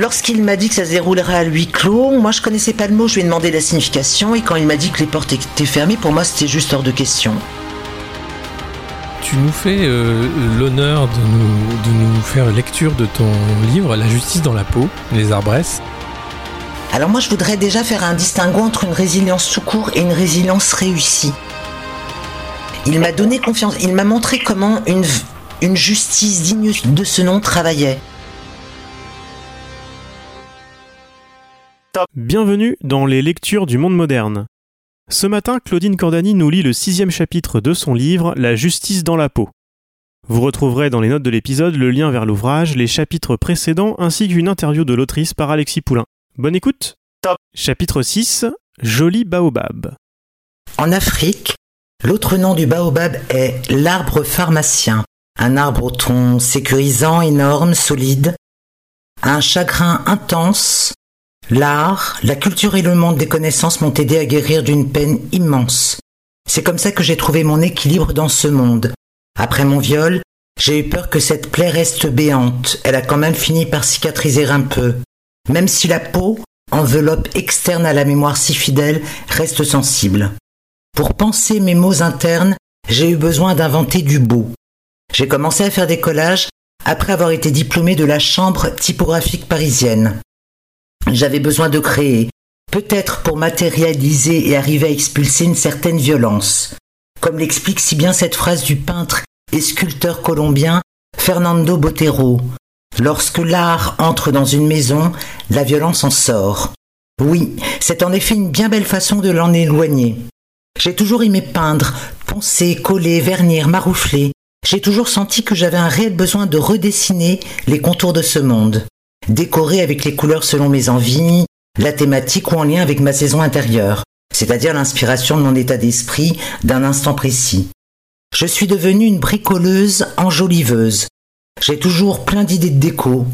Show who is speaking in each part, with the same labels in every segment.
Speaker 1: Lorsqu'il m'a dit que ça se déroulerait à huis clos, moi je connaissais pas le mot, je lui ai demandé la signification et quand il m'a dit que les portes étaient fermées, pour moi c'était juste hors de question.
Speaker 2: Tu nous fais euh, l'honneur de nous, de nous faire lecture de ton livre La justice dans la peau, les arbresses.
Speaker 1: Alors moi je voudrais déjà faire un distinguo entre une résilience tout court et une résilience réussie. Il m'a donné confiance, il m'a montré comment une, une justice digne de ce nom travaillait.
Speaker 3: Bienvenue dans les lectures du monde moderne. Ce matin, Claudine Cordani nous lit le sixième chapitre de son livre La justice dans la peau. Vous retrouverez dans les notes de l'épisode le lien vers l'ouvrage, les chapitres précédents ainsi qu'une interview de l'autrice par Alexis Poulain. Bonne écoute
Speaker 4: Top
Speaker 3: Chapitre 6 Joli baobab.
Speaker 1: En Afrique, l'autre nom du baobab est l'arbre pharmacien, un arbre au tronc sécurisant, énorme, solide, un chagrin intense, L'art, la culture et le monde des connaissances m'ont aidé à guérir d'une peine immense. C'est comme ça que j'ai trouvé mon équilibre dans ce monde. Après mon viol, j'ai eu peur que cette plaie reste béante. Elle a quand même fini par cicatriser un peu. Même si la peau, enveloppe externe à la mémoire si fidèle, reste sensible. Pour penser mes mots internes, j'ai eu besoin d'inventer du beau. J'ai commencé à faire des collages après avoir été diplômé de la chambre typographique parisienne. J'avais besoin de créer, peut-être pour matérialiser et arriver à expulser une certaine violence. Comme l'explique si bien cette phrase du peintre et sculpteur colombien Fernando Botero. Lorsque l'art entre dans une maison, la violence en sort. Oui, c'est en effet une bien belle façon de l'en éloigner. J'ai toujours aimé peindre, poncer, coller, vernir, maroufler. J'ai toujours senti que j'avais un réel besoin de redessiner les contours de ce monde décoré avec les couleurs selon mes envies, la thématique ou en lien avec ma saison intérieure, c'est-à-dire l'inspiration de mon état d'esprit d'un instant précis. Je suis devenue une bricoleuse enjoliveuse. J'ai toujours plein d'idées de déco.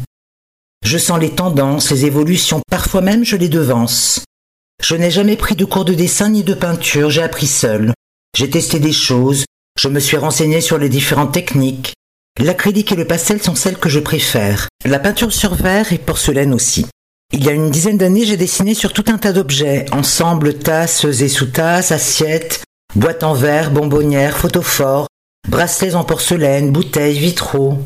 Speaker 1: Je sens les tendances, les évolutions, parfois même je les devance. Je n'ai jamais pris de cours de dessin ni de peinture, j'ai appris seul. J'ai testé des choses, je me suis renseigné sur les différentes techniques, L'acrylique et le pastel sont celles que je préfère. La peinture sur verre et porcelaine aussi. Il y a une dizaine d'années, j'ai dessiné sur tout un tas d'objets, ensemble tasses et sous-tasses, assiettes, boîtes en verre, bonbonnières, photophores, bracelets en porcelaine, bouteilles, vitraux.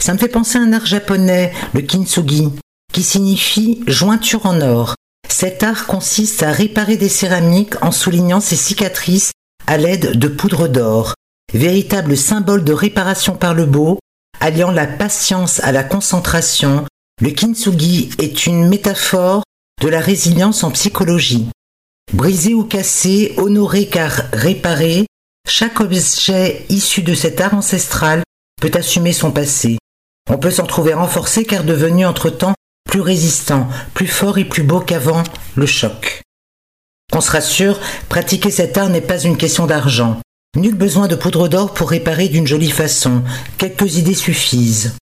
Speaker 1: Ça me fait penser à un art japonais, le kintsugi, qui signifie jointure en or. Cet art consiste à réparer des céramiques en soulignant ses cicatrices à l'aide de poudre d'or, véritable symbole de réparation par le beau, alliant la patience à la concentration, le kintsugi est une métaphore de la résilience en psychologie. Brisé ou cassé, honoré car réparé, chaque objet issu de cet art ancestral peut assumer son passé. On peut s'en trouver renforcé car devenu entre-temps plus résistant, plus fort et plus beau qu'avant le choc. Qu'on se rassure, pratiquer cet art n'est pas une question d'argent. Nul besoin de poudre d'or pour réparer d'une jolie façon. Quelques idées suffisent.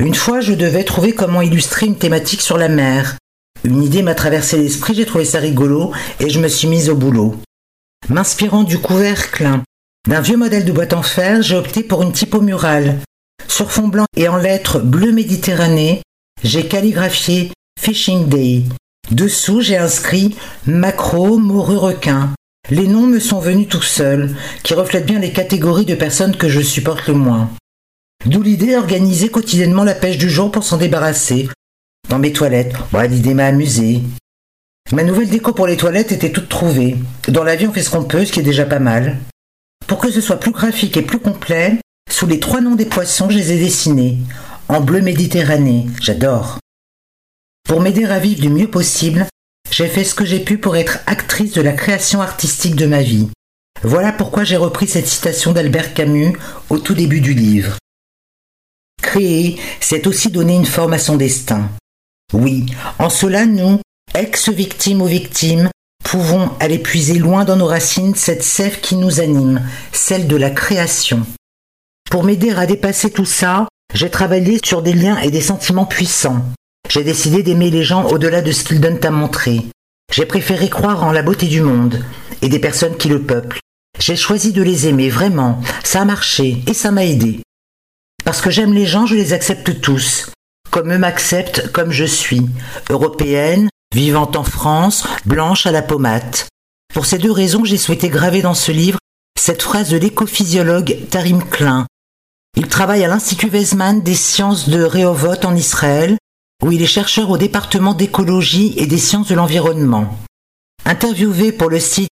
Speaker 1: Une fois, je devais trouver comment illustrer une thématique sur la mer. Une idée m'a traversé l'esprit, j'ai trouvé ça rigolo et je me suis mise au boulot. M'inspirant du couvercle d'un vieux modèle de boîte en fer, j'ai opté pour une typo murale. Sur fond blanc et en lettres bleu Méditerranée, j'ai calligraphié Fishing Day. Dessous, j'ai inscrit macro morue requin. Les noms me sont venus tout seuls, qui reflètent bien les catégories de personnes que je supporte le moins. D'où l'idée d'organiser quotidiennement la pêche du jour pour s'en débarrasser. Dans mes toilettes, l'idée m'a amusé. Ma nouvelle déco pour les toilettes était toute trouvée. Dans la vie, on fait ce qu'on peut, ce qui est déjà pas mal. Pour que ce soit plus graphique et plus complet, sous les trois noms des poissons, je les ai dessinés. En bleu Méditerranée, j'adore. Pour m'aider à vivre du mieux possible, j'ai fait ce que j'ai pu pour être actrice de la création artistique de ma vie. Voilà pourquoi j'ai repris cette citation d'Albert Camus au tout début du livre. Créer, c'est aussi donner une forme à son destin. Oui, en cela nous, ex-victimes ou victimes, pouvons aller puiser loin dans nos racines cette sève qui nous anime, celle de la création. Pour m'aider à dépasser tout ça, j'ai travaillé sur des liens et des sentiments puissants. J'ai décidé d'aimer les gens au-delà de ce qu'ils donnent à montrer. J'ai préféré croire en la beauté du monde et des personnes qui le peuplent. J'ai choisi de les aimer vraiment. Ça a marché et ça m'a aidé. Parce que j'aime les gens, je les accepte tous. comme eux m'acceptent comme je suis, européenne, vivant en France, blanche à la pommade. Pour ces deux raisons, j'ai souhaité graver dans ce livre cette phrase de l'écophysiologue Tarim Klein. Il travaille à l'Institut Weizmann des sciences de Rehovot en Israël, où il est chercheur au département d'écologie et des sciences de l'environnement. Interviewé pour le site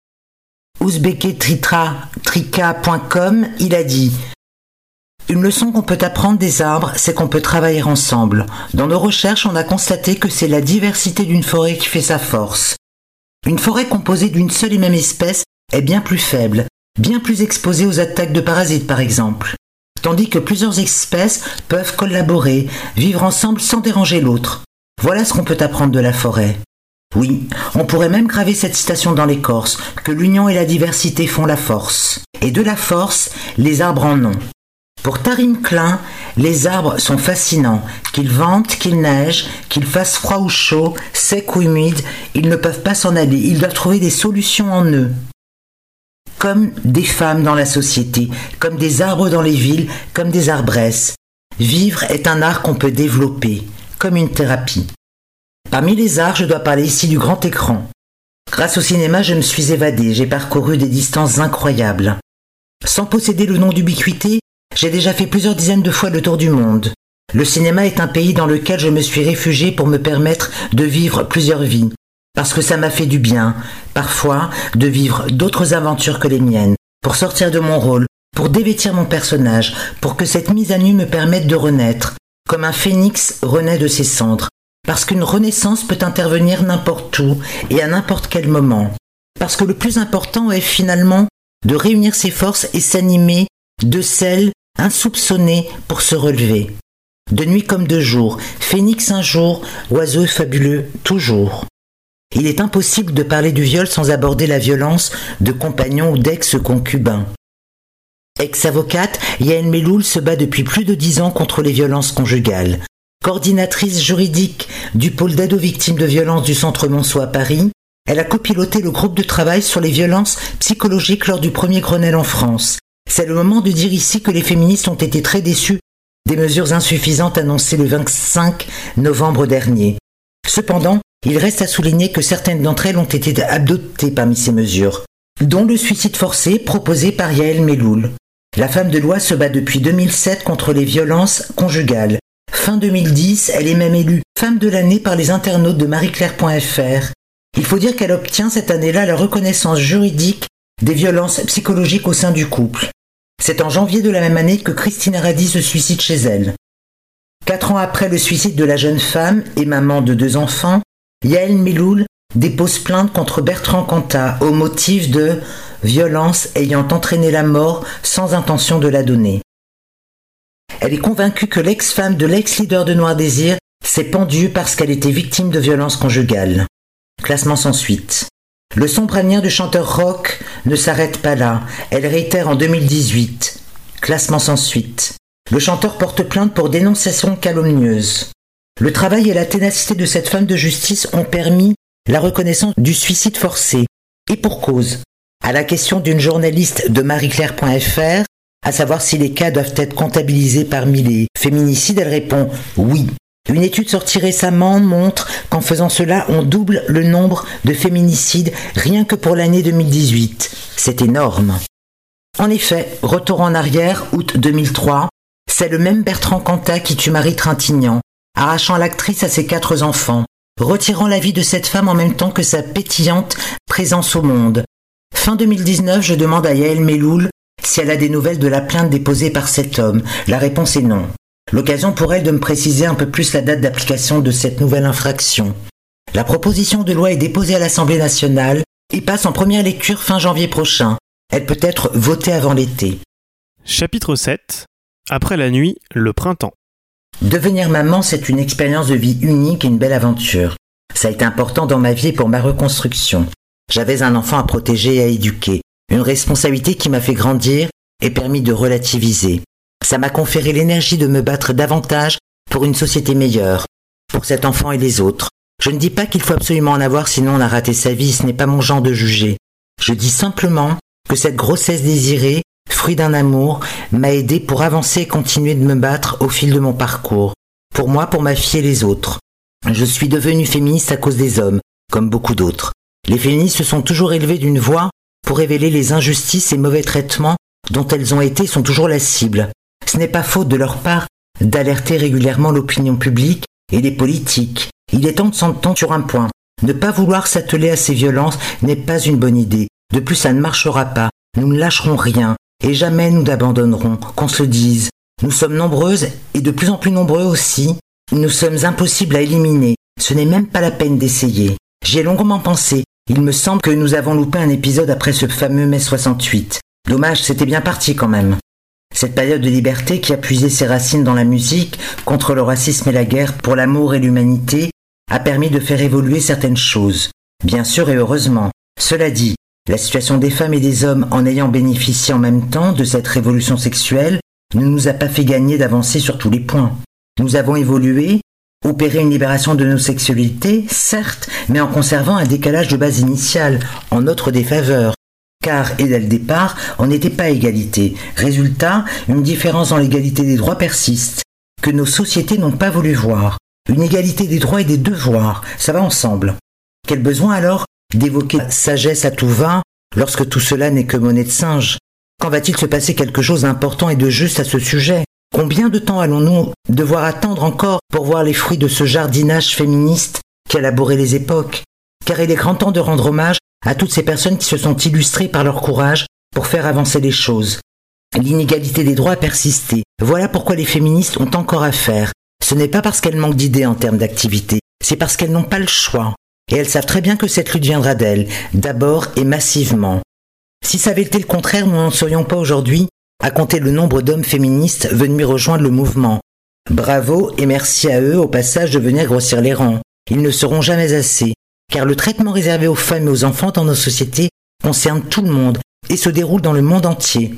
Speaker 1: ouzbeketrika.com, il a dit une leçon qu'on peut apprendre des arbres, c'est qu'on peut travailler ensemble. Dans nos recherches, on a constaté que c'est la diversité d'une forêt qui fait sa force. Une forêt composée d'une seule et même espèce est bien plus faible, bien plus exposée aux attaques de parasites par exemple. Tandis que plusieurs espèces peuvent collaborer, vivre ensemble sans déranger l'autre. Voilà ce qu'on peut apprendre de la forêt. Oui, on pourrait même graver cette citation dans l'écorce, que l'union et la diversité font la force. Et de la force, les arbres en ont. Pour Tarim Klein, les arbres sont fascinants. Qu'ils ventent, qu'il neige, qu'il fasse froid ou chaud, sec ou humide, ils ne peuvent pas s'en aller. Ils doivent trouver des solutions en eux. Comme des femmes dans la société, comme des arbres dans les villes, comme des arbresses. Vivre est un art qu'on peut développer, comme une thérapie. Parmi les arts, je dois parler ici du grand écran. Grâce au cinéma, je me suis évadé, j'ai parcouru des distances incroyables. Sans posséder le nom d'ubiquité, j'ai déjà fait plusieurs dizaines de fois le tour du monde. Le cinéma est un pays dans lequel je me suis réfugié pour me permettre de vivre plusieurs vies. Parce que ça m'a fait du bien, parfois, de vivre d'autres aventures que les miennes, pour sortir de mon rôle, pour dévêtir mon personnage, pour que cette mise à nu me permette de renaître, comme un phénix renaît de ses cendres. Parce qu'une renaissance peut intervenir n'importe où et à n'importe quel moment. Parce que le plus important est finalement de réunir ses forces et s'animer de celles insoupçonné pour se relever. De nuit comme de jour, phénix un jour, oiseau fabuleux toujours. Il est impossible de parler du viol sans aborder la violence de compagnons ou d'ex-concubins. Ex-avocate, Yael Meloul se bat depuis plus de dix ans contre les violences conjugales. Coordinatrice juridique du pôle d'aide aux victimes de violences du Centre Monceau à Paris, elle a copiloté le groupe de travail sur les violences psychologiques lors du premier Grenelle en France c'est le moment de dire ici que les féministes ont été très déçus des mesures insuffisantes annoncées le 25 novembre dernier. Cependant, il reste à souligner que certaines d'entre elles ont été adoptées parmi ces mesures, dont le suicide forcé proposé par Yael Meloul. La femme de loi se bat depuis 2007 contre les violences conjugales. Fin 2010, elle est même élue femme de l'année par les internautes de marieclaire.fr. Il faut dire qu'elle obtient cette année-là la reconnaissance juridique des violences psychologiques au sein du couple. C'est en janvier de la même année que Christine Radi se suicide chez elle. Quatre ans après le suicide de la jeune femme et maman de deux enfants, Yael Meloul dépose plainte contre Bertrand Cantat au motif de violence ayant entraîné la mort sans intention de la donner. Elle est convaincue que l'ex-femme de l'ex-leader de Noir Désir s'est pendue parce qu'elle était victime de violences conjugales. Classement sans suite. Le sombre avenir du chanteur rock ne s'arrête pas là. Elle réitère en 2018. Classement sans suite. Le chanteur porte plainte pour dénonciation calomnieuse. Le travail et la ténacité de cette femme de justice ont permis la reconnaissance du suicide forcé. Et pour cause. À la question d'une journaliste de marieclaire.fr, à savoir si les cas doivent être comptabilisés parmi les féminicides, elle répond oui. Une étude sortie récemment montre qu'en faisant cela, on double le nombre de féminicides rien que pour l'année 2018. C'est énorme. En effet, retour en arrière, août 2003, c'est le même Bertrand Cantat qui tue Marie Trintignant, arrachant l'actrice à ses quatre enfants, retirant la vie de cette femme en même temps que sa pétillante présence au monde. Fin 2019, je demande à Yael Meloul si elle a des nouvelles de la plainte déposée par cet homme. La réponse est non. L'occasion pour elle de me préciser un peu plus la date d'application de cette nouvelle infraction. La proposition de loi est déposée à l'Assemblée nationale et passe en première lecture fin janvier prochain. Elle peut être votée avant l'été.
Speaker 3: Chapitre 7 Après la nuit, le printemps.
Speaker 1: Devenir maman, c'est une expérience de vie unique et une belle aventure. Ça a été important dans ma vie et pour ma reconstruction. J'avais un enfant à protéger et à éduquer, une responsabilité qui m'a fait grandir et permis de relativiser. Ça m'a conféré l'énergie de me battre davantage pour une société meilleure, pour cet enfant et les autres. Je ne dis pas qu'il faut absolument en avoir sinon on a raté sa vie, ce n'est pas mon genre de juger. Je dis simplement que cette grossesse désirée, fruit d'un amour, m'a aidé pour avancer et continuer de me battre au fil de mon parcours. Pour moi, pour ma fille les autres. Je suis devenue féministe à cause des hommes, comme beaucoup d'autres. Les féministes se sont toujours élevées d'une voix pour révéler les injustices et mauvais traitements dont elles ont été sont toujours la cible. Ce n'est pas faute de leur part d'alerter régulièrement l'opinion publique et les politiques. Il est temps de s'entendre sur un point. Ne pas vouloir s'atteler à ces violences n'est pas une bonne idée. De plus, ça ne marchera pas. Nous ne lâcherons rien et jamais nous n'abandonnerons, qu'on se le dise. Nous sommes nombreuses et de plus en plus nombreux aussi. Nous sommes impossibles à éliminer. Ce n'est même pas la peine d'essayer. J'ai longuement pensé. Il me semble que nous avons loupé un épisode après ce fameux mai 68. Dommage, c'était bien parti quand même. Cette période de liberté qui a puisé ses racines dans la musique, contre le racisme et la guerre, pour l'amour et l'humanité, a permis de faire évoluer certaines choses. Bien sûr et heureusement. Cela dit, la situation des femmes et des hommes en ayant bénéficié en même temps de cette révolution sexuelle ne nous a pas fait gagner d'avancer sur tous les points. Nous avons évolué, opéré une libération de nos sexualités, certes, mais en conservant un décalage de base initiale, en notre défaveur. Car, et dès le départ, on n'était pas égalité. Résultat, une différence dans l'égalité des droits persiste, que nos sociétés n'ont pas voulu voir. Une égalité des droits et des devoirs, ça va ensemble. Quel besoin alors d'évoquer sagesse à tout va lorsque tout cela n'est que monnaie de singe Quand va-t-il se passer quelque chose d'important et de juste à ce sujet? Combien de temps allons-nous devoir attendre encore pour voir les fruits de ce jardinage féministe qui a labouré les époques? Car il est grand temps de rendre hommage à toutes ces personnes qui se sont illustrées par leur courage pour faire avancer les choses. L'inégalité des droits a persisté. Voilà pourquoi les féministes ont encore à faire. Ce n'est pas parce qu'elles manquent d'idées en termes d'activité, c'est parce qu'elles n'ont pas le choix. Et elles savent très bien que cette lutte viendra d'elles, d'abord et massivement. Si ça avait été le contraire, nous n'en serions pas aujourd'hui à compter le nombre d'hommes féministes venus rejoindre le mouvement. Bravo et merci à eux au passage de venir grossir les rangs. Ils ne seront jamais assez, car le traitement réservé aux femmes et aux enfants dans nos sociétés concerne tout le monde et se déroule dans le monde entier.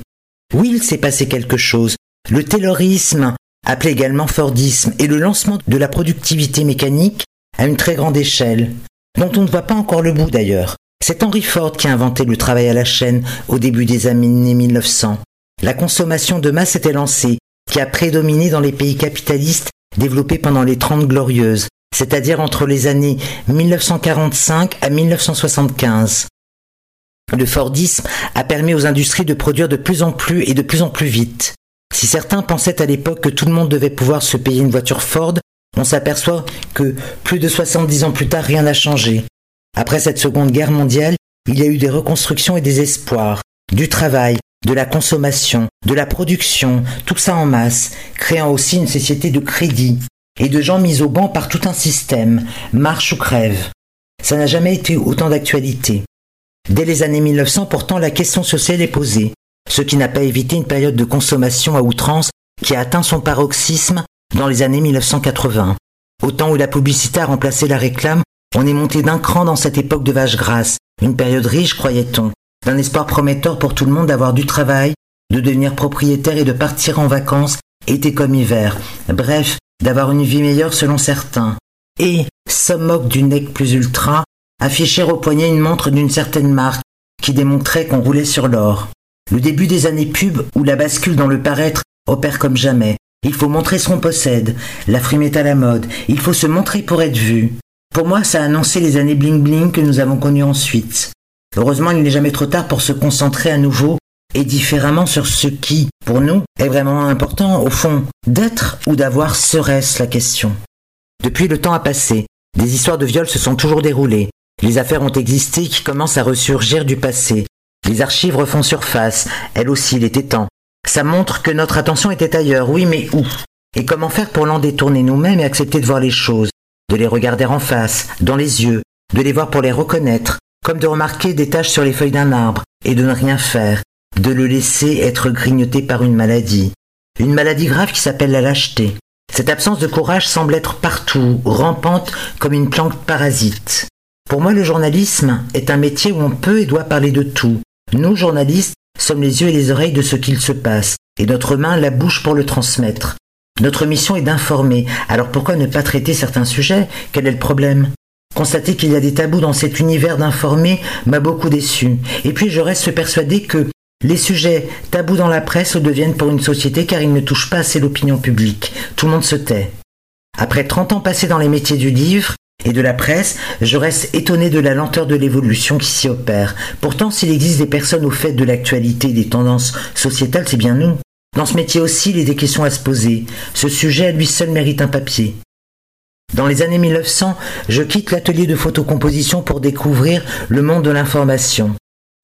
Speaker 1: Oui, il s'est passé quelque chose. Le taylorisme, appelé également Fordisme, et le lancement de la productivité mécanique à une très grande échelle dont on ne voit pas encore le bout d'ailleurs. C'est Henry Ford qui a inventé le travail à la chaîne au début des années 1900. La consommation de masse était lancée, qui a prédominé dans les pays capitalistes développés pendant les Trente Glorieuses, c'est-à-dire entre les années 1945 à 1975. Le Fordisme a permis aux industries de produire de plus en plus et de plus en plus vite. Si certains pensaient à l'époque que tout le monde devait pouvoir se payer une voiture Ford, on s'aperçoit que plus de 70 ans plus tard, rien n'a changé. Après cette seconde guerre mondiale, il y a eu des reconstructions et des espoirs, du travail, de la consommation, de la production, tout ça en masse, créant aussi une société de crédit et de gens mis au banc par tout un système, marche ou crève. Ça n'a jamais été autant d'actualité. Dès les années 1900, pourtant, la question sociale est posée, ce qui n'a pas évité une période de consommation à outrance qui a atteint son paroxysme dans les années 1980. Au temps où la publicité a remplacé la réclame, on est monté d'un cran dans cette époque de vache grasse, une période riche, croyait-on, d'un espoir prometteur pour tout le monde d'avoir du travail, de devenir propriétaire et de partir en vacances, été comme hiver, bref, d'avoir une vie meilleure selon certains. Et, somme moque du nec plus ultra, afficher au poignet une montre d'une certaine marque, qui démontrait qu'on roulait sur l'or. Le début des années pub, où la bascule dans le paraître opère comme jamais, il faut montrer ce qu'on possède. La frime est à la mode. Il faut se montrer pour être vu. Pour moi, ça a annoncé les années bling-bling que nous avons connues ensuite. Heureusement, il n'est jamais trop tard pour se concentrer à nouveau et différemment sur ce qui, pour nous, est vraiment important, au fond, d'être ou d'avoir serait-ce la question. Depuis le temps a passé, des histoires de viol se sont toujours déroulées. Les affaires ont existé qui commencent à ressurgir du passé. Les archives refont surface, elles aussi, il était temps. Ça montre que notre attention était ailleurs, oui, mais où? Et comment faire pour l'en détourner nous-mêmes et accepter de voir les choses, de les regarder en face, dans les yeux, de les voir pour les reconnaître, comme de remarquer des taches sur les feuilles d'un arbre, et de ne rien faire, de le laisser être grignoté par une maladie. Une maladie grave qui s'appelle la lâcheté. Cette absence de courage semble être partout, rampante comme une plante parasite. Pour moi, le journalisme est un métier où on peut et doit parler de tout. Nous, journalistes, sommes les yeux et les oreilles de ce qu'il se passe, et notre main la bouche pour le transmettre. Notre mission est d'informer, alors pourquoi ne pas traiter certains sujets? Quel est le problème? Constater qu'il y a des tabous dans cet univers d'informer m'a beaucoup déçu. Et puis je reste persuadé que les sujets tabous dans la presse deviennent pour une société car ils ne touchent pas assez l'opinion publique. Tout le monde se tait. Après 30 ans passés dans les métiers du livre et de la presse, je reste étonné de la lenteur de l'évolution qui s'y opère. Pourtant, s'il existe des personnes au fait de l'actualité et des tendances sociétales, c'est bien nous. Dans ce métier aussi, il y a des questions à se poser. Ce sujet à lui seul mérite un papier. Dans les années 1900, je quitte l'atelier de photocomposition pour découvrir le monde de l'information.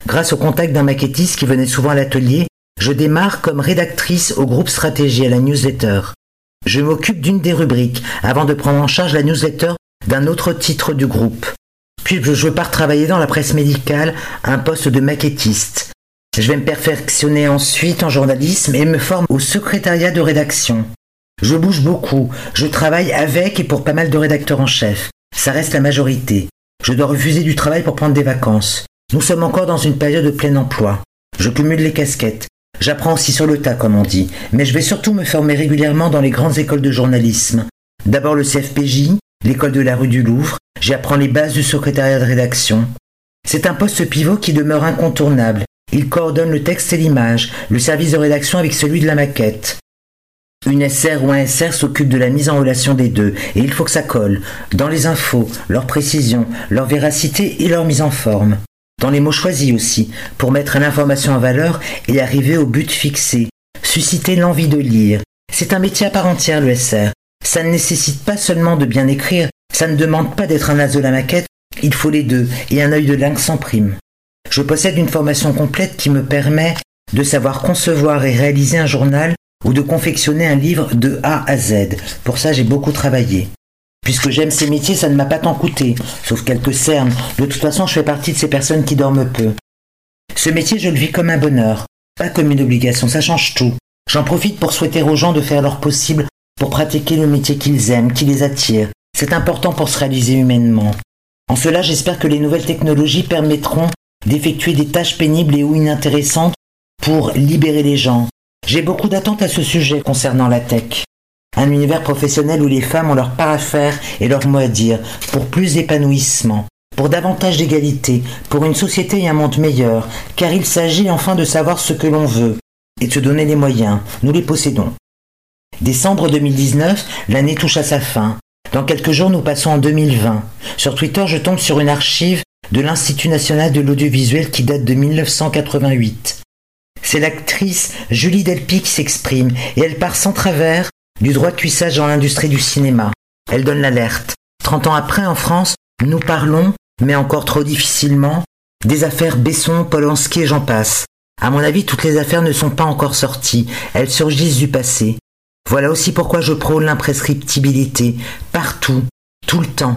Speaker 1: Grâce au contact d'un maquettiste qui venait souvent à l'atelier, je démarre comme rédactrice au groupe Stratégie à la newsletter. Je m'occupe d'une des rubriques avant de prendre en charge la newsletter d'un autre titre du groupe. Puis je pars travailler dans la presse médicale à un poste de maquettiste. Je vais me perfectionner ensuite en journalisme et me forme au secrétariat de rédaction. Je bouge beaucoup, je travaille avec et pour pas mal de rédacteurs en chef. Ça reste la majorité. Je dois refuser du travail pour prendre des vacances. Nous sommes encore dans une période de plein emploi. Je cumule les casquettes. J'apprends aussi sur le tas, comme on dit, mais je vais surtout me former régulièrement dans les grandes écoles de journalisme. D'abord le CFPJ, l'école de la rue du Louvre, j'y apprends les bases du secrétariat de rédaction. C'est un poste pivot qui demeure incontournable. Il coordonne le texte et l'image, le service de rédaction avec celui de la maquette. Une SR ou un SR s'occupe de la mise en relation des deux, et il faut que ça colle, dans les infos, leur précision, leur véracité et leur mise en forme dans les mots choisis aussi, pour mettre l'information en valeur et arriver au but fixé, susciter l'envie de lire. C'est un métier à part entière, le SR. Ça ne nécessite pas seulement de bien écrire, ça ne demande pas d'être un as de la maquette, il faut les deux, et un œil de lynx sans prime. Je possède une formation complète qui me permet de savoir concevoir et réaliser un journal ou de confectionner un livre de A à Z. Pour ça, j'ai beaucoup travaillé. Puisque j'aime ces métiers, ça ne m'a pas tant coûté, sauf quelques cernes. De toute façon, je fais partie de ces personnes qui dorment peu. Ce métier, je le vis comme un bonheur, pas comme une obligation, ça change tout. J'en profite pour souhaiter aux gens de faire leur possible pour pratiquer le métier qu'ils aiment, qui les attire. C'est important pour se réaliser humainement. En cela, j'espère que les nouvelles technologies permettront d'effectuer des tâches pénibles et ou inintéressantes pour libérer les gens. J'ai beaucoup d'attentes à ce sujet concernant la tech. Un univers professionnel où les femmes ont leur part à faire et leur mot à dire, pour plus d'épanouissement, pour davantage d'égalité, pour une société et un monde meilleur, car il s'agit enfin de savoir ce que l'on veut et de se donner les moyens. Nous les possédons. Décembre 2019, l'année touche à sa fin. Dans quelques jours, nous passons en 2020. Sur Twitter, je tombe sur une archive de l'Institut national de l'audiovisuel qui date de 1988. C'est l'actrice Julie Delpy qui s'exprime et elle part sans travers du droit de cuissage dans l'industrie du cinéma. Elle donne l'alerte. Trente ans après, en France, nous parlons, mais encore trop difficilement, des affaires Besson, Polanski et j'en passe. À mon avis, toutes les affaires ne sont pas encore sorties, elles surgissent du passé. Voilà aussi pourquoi je prône l'imprescriptibilité, partout, tout le temps.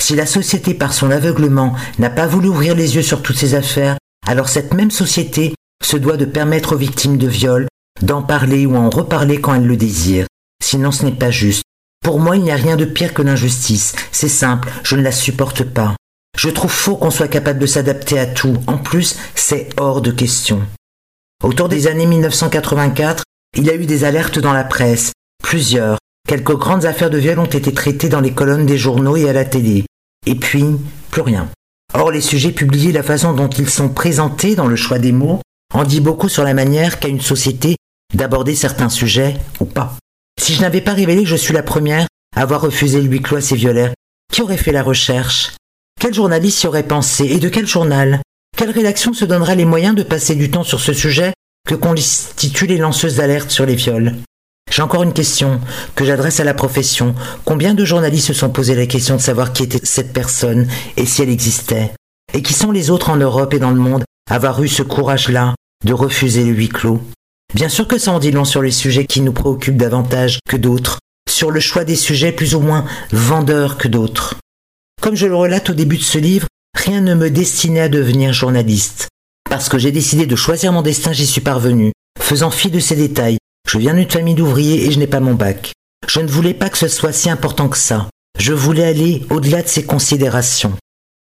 Speaker 1: Si la société, par son aveuglement, n'a pas voulu ouvrir les yeux sur toutes ces affaires, alors cette même société se doit de permettre aux victimes de viol d'en parler ou en reparler quand elles le désirent. Sinon ce n'est pas juste. Pour moi, il n'y a rien de pire que l'injustice. C'est simple, je ne la supporte pas. Je trouve faux qu'on soit capable de s'adapter à tout. En plus, c'est hors de question. Autour des années 1984, il y a eu des alertes dans la presse. Plusieurs. Quelques grandes affaires de viol ont été traitées dans les colonnes des journaux et à la télé. Et puis, plus rien. Or, les sujets publiés, la façon dont ils sont présentés dans le choix des mots, en dit beaucoup sur la manière qu'a une société d'aborder certains sujets ou pas. Si je n'avais pas révélé que je suis la première à avoir refusé le huis clos ces violaires, qui aurait fait la recherche? Quel journaliste y aurait pensé? Et de quel journal? Quelle rédaction se donnera les moyens de passer du temps sur ce sujet que constituent les lanceuses d'alerte sur les viols J'ai encore une question que j'adresse à la profession. Combien de journalistes se sont posé la question de savoir qui était cette personne et si elle existait? Et qui sont les autres en Europe et dans le monde à avoir eu ce courage-là de refuser le huis clos? Bien sûr que ça en dit long sur les sujets qui nous préoccupent davantage que d'autres, sur le choix des sujets plus ou moins vendeurs que d'autres. Comme je le relate au début de ce livre, rien ne me destinait à devenir journaliste. Parce que j'ai décidé de choisir mon destin, j'y suis parvenu, faisant fi de ces détails. Je viens d'une famille d'ouvriers et je n'ai pas mon bac. Je ne voulais pas que ce soit si important que ça. Je voulais aller au-delà de ces considérations.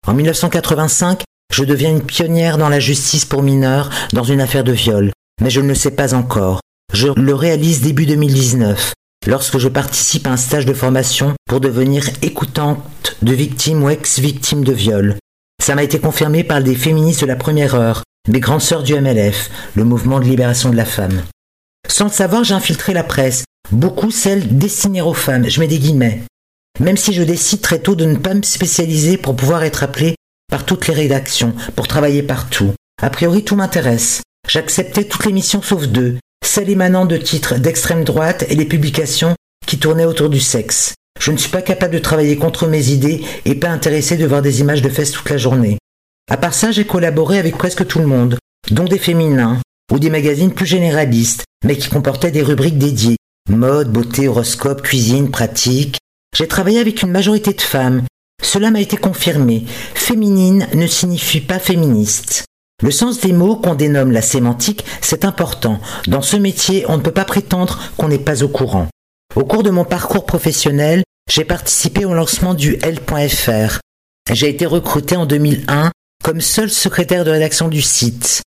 Speaker 1: En 1985, je deviens une pionnière dans la justice pour mineurs dans une affaire de viol mais je ne le sais pas encore. Je le réalise début 2019, lorsque je participe à un stage de formation pour devenir écoutante de victimes ou ex-victimes de viol. Ça m'a été confirmé par des féministes de la première heure, mes grandes sœurs du MLF, le mouvement de libération de la femme. Sans le savoir, j'ai infiltré la presse beaucoup celles destinées aux femmes, je mets des guillemets. Même si je décide très tôt de ne pas me spécialiser pour pouvoir être appelé par toutes les rédactions, pour travailler partout. A priori, tout m'intéresse. J'acceptais toutes les missions sauf deux, celles émanant de titres d'extrême droite et les publications qui tournaient autour du sexe. Je ne suis pas capable de travailler contre mes idées et pas intéressé de voir des images de fesses toute la journée. À part ça, j'ai collaboré avec presque tout le monde, dont des féminins, ou des magazines plus généralistes, mais qui comportaient des rubriques dédiées. Mode, beauté, horoscope, cuisine, pratique. J'ai travaillé avec une majorité de femmes. Cela m'a été confirmé. Féminine ne signifie pas féministe. Le sens des mots qu'on dénomme la sémantique, c'est important. Dans ce métier, on ne peut pas prétendre qu'on n'est pas au courant. Au cours de mon parcours professionnel, j'ai participé au lancement du L.fr. J'ai été recruté en 2001 comme seul secrétaire de rédaction du site.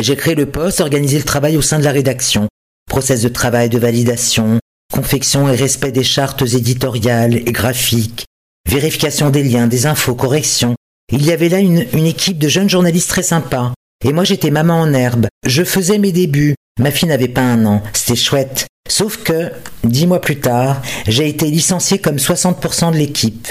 Speaker 1: J'ai créé le poste, organisé le travail au sein de la rédaction, process de travail, de validation, confection et respect des chartes éditoriales et graphiques, vérification des liens, des infos, corrections. Il y avait là une, équipe de jeunes journalistes très sympas. Et moi j'étais maman en herbe. Je faisais mes débuts. Ma fille n'avait pas un an. C'était chouette. Sauf que, dix mois plus tard, j'ai été licencié comme 60% de l'équipe.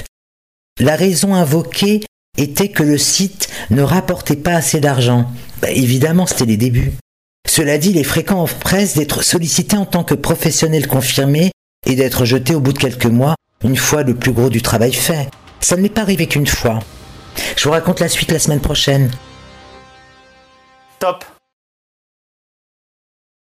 Speaker 1: La raison invoquée était que le site ne rapportait pas assez d'argent. Bah, évidemment, c'était les débuts. Cela dit, il est fréquent en presse d'être sollicité en tant que professionnel confirmé et d'être jeté au bout de quelques mois, une fois le plus gros du travail fait. Ça ne m'est pas arrivé qu'une fois. Je vous raconte la suite la semaine prochaine.
Speaker 3: Top